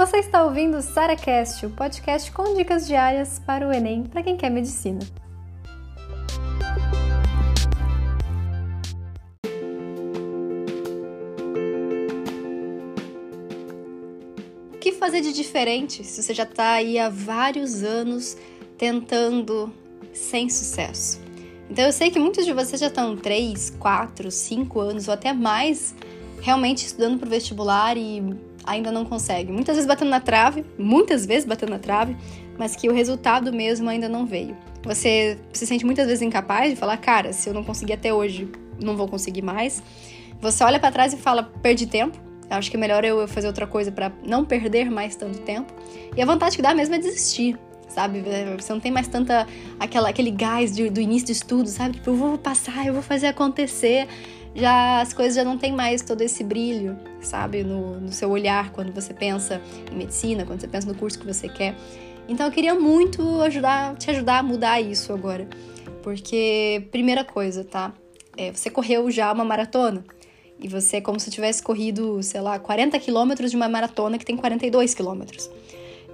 Você está ouvindo o SaraCast, o podcast com dicas diárias para o Enem para quem quer medicina. O que fazer de diferente se você já está aí há vários anos tentando sem sucesso? Então eu sei que muitos de vocês já estão 3, 4, 5 anos ou até mais realmente estudando para o vestibular e ainda não consegue. Muitas vezes batendo na trave, muitas vezes batendo na trave, mas que o resultado mesmo ainda não veio. Você se sente muitas vezes incapaz de falar, cara, se eu não conseguir até hoje, não vou conseguir mais. Você olha para trás e fala, perdi tempo. Acho que é melhor eu fazer outra coisa para não perder mais tanto tempo. E a vontade que dá mesmo é desistir, sabe? Você não tem mais tanta aquela aquele gás de, do início de estudo, sabe? Tipo, eu vou passar, eu vou fazer acontecer já as coisas já não tem mais todo esse brilho, sabe, no, no seu olhar quando você pensa em medicina, quando você pensa no curso que você quer. Então eu queria muito ajudar, te ajudar a mudar isso agora. Porque, primeira coisa, tá? É, você correu já uma maratona. E você é como se tivesse corrido, sei lá, 40 quilômetros de uma maratona que tem 42 quilômetros.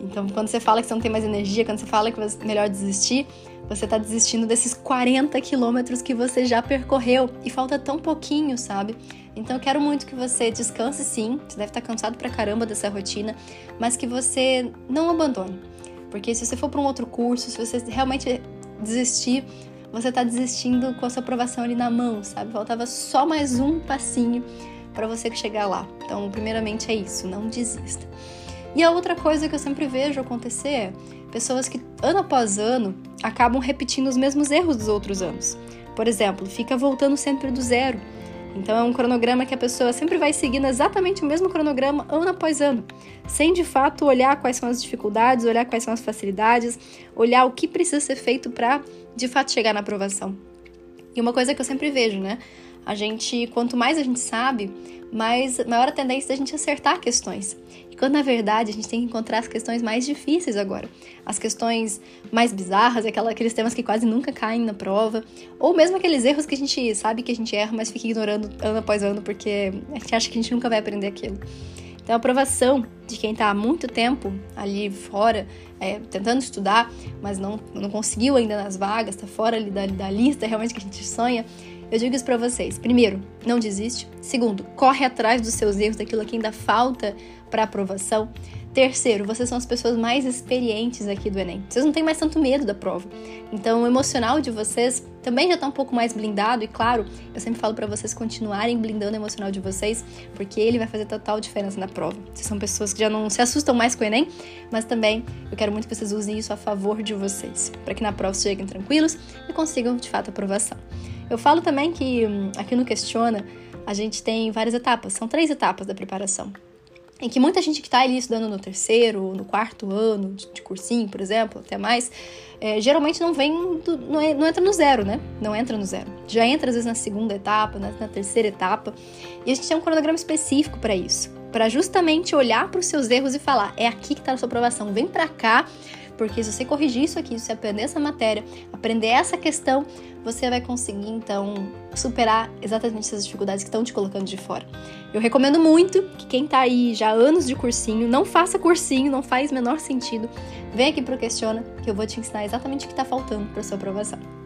Então, quando você fala que você não tem mais energia, quando você fala que é melhor desistir, você está desistindo desses 40 quilômetros que você já percorreu e falta tão pouquinho, sabe? Então eu quero muito que você descanse sim, você deve estar tá cansado pra caramba dessa rotina, mas que você não abandone. Porque se você for para um outro curso, se você realmente desistir, você está desistindo com a sua aprovação ali na mão, sabe? Faltava só mais um passinho para você chegar lá. Então, primeiramente é isso, não desista. E a outra coisa que eu sempre vejo acontecer é pessoas que ano após ano acabam repetindo os mesmos erros dos outros anos. Por exemplo, fica voltando sempre do zero. Então é um cronograma que a pessoa sempre vai seguindo exatamente o mesmo cronograma ano após ano, sem de fato olhar quais são as dificuldades, olhar quais são as facilidades, olhar o que precisa ser feito para de fato chegar na aprovação. E uma coisa que eu sempre vejo, né? A gente, quanto mais a gente sabe, mais maior a tendência da gente acertar questões. E quando na verdade a gente tem que encontrar as questões mais difíceis agora. As questões mais bizarras, aquela, aqueles temas que quase nunca caem na prova. Ou mesmo aqueles erros que a gente sabe que a gente erra, mas fica ignorando ano após ano porque a gente acha que a gente nunca vai aprender aquilo. Então, a aprovação de quem está há muito tempo ali fora, é, tentando estudar, mas não, não conseguiu ainda nas vagas, está fora ali da, da lista realmente que a gente sonha, eu digo isso para vocês. Primeiro, não desiste. Segundo, corre atrás dos seus erros, daquilo que ainda falta para aprovação. Terceiro, vocês são as pessoas mais experientes aqui do Enem. Vocês não têm mais tanto medo da prova. Então, o emocional de vocês também já está um pouco mais blindado. E claro, eu sempre falo para vocês continuarem blindando o emocional de vocês, porque ele vai fazer total diferença na prova. Vocês são pessoas que já não se assustam mais com o Enem, mas também eu quero muito que vocês usem isso a favor de vocês, para que na prova cheguem tranquilos e consigam de fato aprovação. Eu falo também que hum, aqui no Questiona a gente tem várias etapas, são três etapas da preparação. Em que muita gente que está ali estudando no terceiro, no quarto ano de, cursinho, por exemplo, até mais, é, geralmente não vem, do, não, é, não, entra no zero, né? Não entra no zero. Já entra às vezes na segunda etapa, na, na terceira etapa, e a gente tem um cronograma específico para isso, para justamente olhar para os seus erros e falar: é aqui que está a sua aprovação, vem para cá porque se você corrigir isso aqui, se aprender essa matéria, aprender essa questão, você vai conseguir então superar exatamente essas dificuldades que estão te colocando de fora. Eu recomendo muito que quem tá aí já há anos de cursinho, não faça cursinho, não faz menor sentido. Vem aqui pro Questiona, que eu vou te ensinar exatamente o que está faltando para sua aprovação.